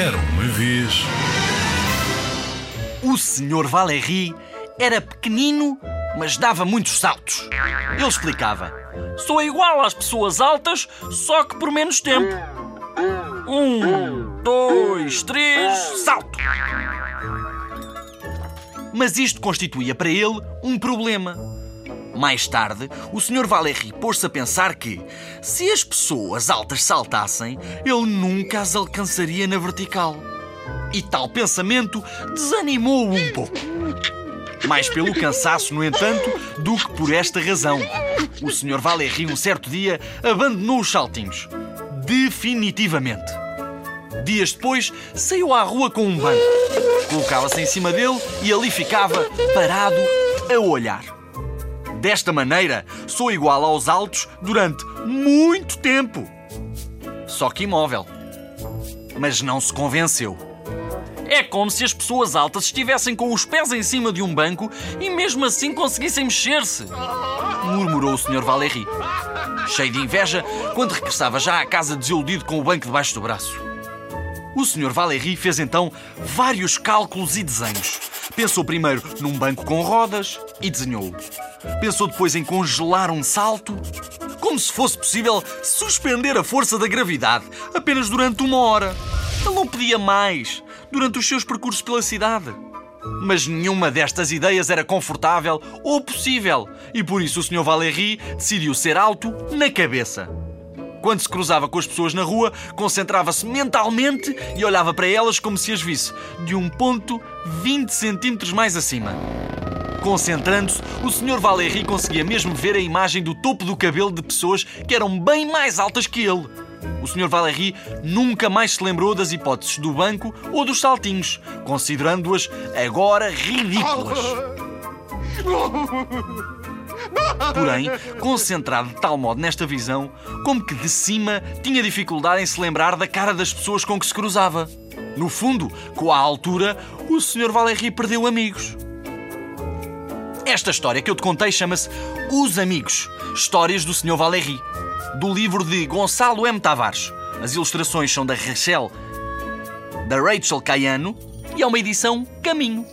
Era uma vez. O Sr. Valéry era pequenino, mas dava muitos saltos. Ele explicava: Sou igual às pessoas altas, só que por menos tempo. Um, dois, três, salto! Mas isto constituía para ele um problema. Mais tarde, o Sr. Valéry pôs-se a pensar que, se as pessoas altas saltassem, ele nunca as alcançaria na vertical. E tal pensamento desanimou-o um pouco. Mais pelo cansaço, no entanto, do que por esta razão. O Sr. Valéry, um certo dia, abandonou os saltinhos. Definitivamente. Dias depois, saiu à rua com um banco. Colocava-se em cima dele e ali ficava, parado, a olhar. Desta maneira, sou igual aos altos durante muito tempo. Só que imóvel. Mas não se convenceu. É como se as pessoas altas estivessem com os pés em cima de um banco e mesmo assim conseguissem mexer-se. Murmurou o Sr. Valéry, cheio de inveja, quando regressava já à casa desiludido com o banco debaixo do braço. O Sr. Valéry fez então vários cálculos e desenhos. Pensou primeiro num banco com rodas e desenhou-o. Pensou depois em congelar um salto, como se fosse possível suspender a força da gravidade apenas durante uma hora. Ele não pedia mais durante os seus percursos pela cidade. Mas nenhuma destas ideias era confortável ou possível, e por isso o Sr. Valéry decidiu ser alto na cabeça. Quando se cruzava com as pessoas na rua, concentrava-se mentalmente e olhava para elas como se as visse de um ponto 20 centímetros mais acima. Concentrando-se, o Sr. Valéry conseguia mesmo ver a imagem do topo do cabelo de pessoas que eram bem mais altas que ele. O Sr. Valéry nunca mais se lembrou das hipóteses do banco ou dos saltinhos, considerando-as agora ridículas. Porém, concentrado de tal modo nesta visão, como que de cima tinha dificuldade em se lembrar da cara das pessoas com que se cruzava. No fundo, com a altura, o Sr. Valéry perdeu amigos. Esta história que eu te contei chama-se Os Amigos Histórias do Sr. Valéry, do livro de Gonçalo M. Tavares. As ilustrações são da Rachel, da Rachel Caiano e é uma edição Caminho.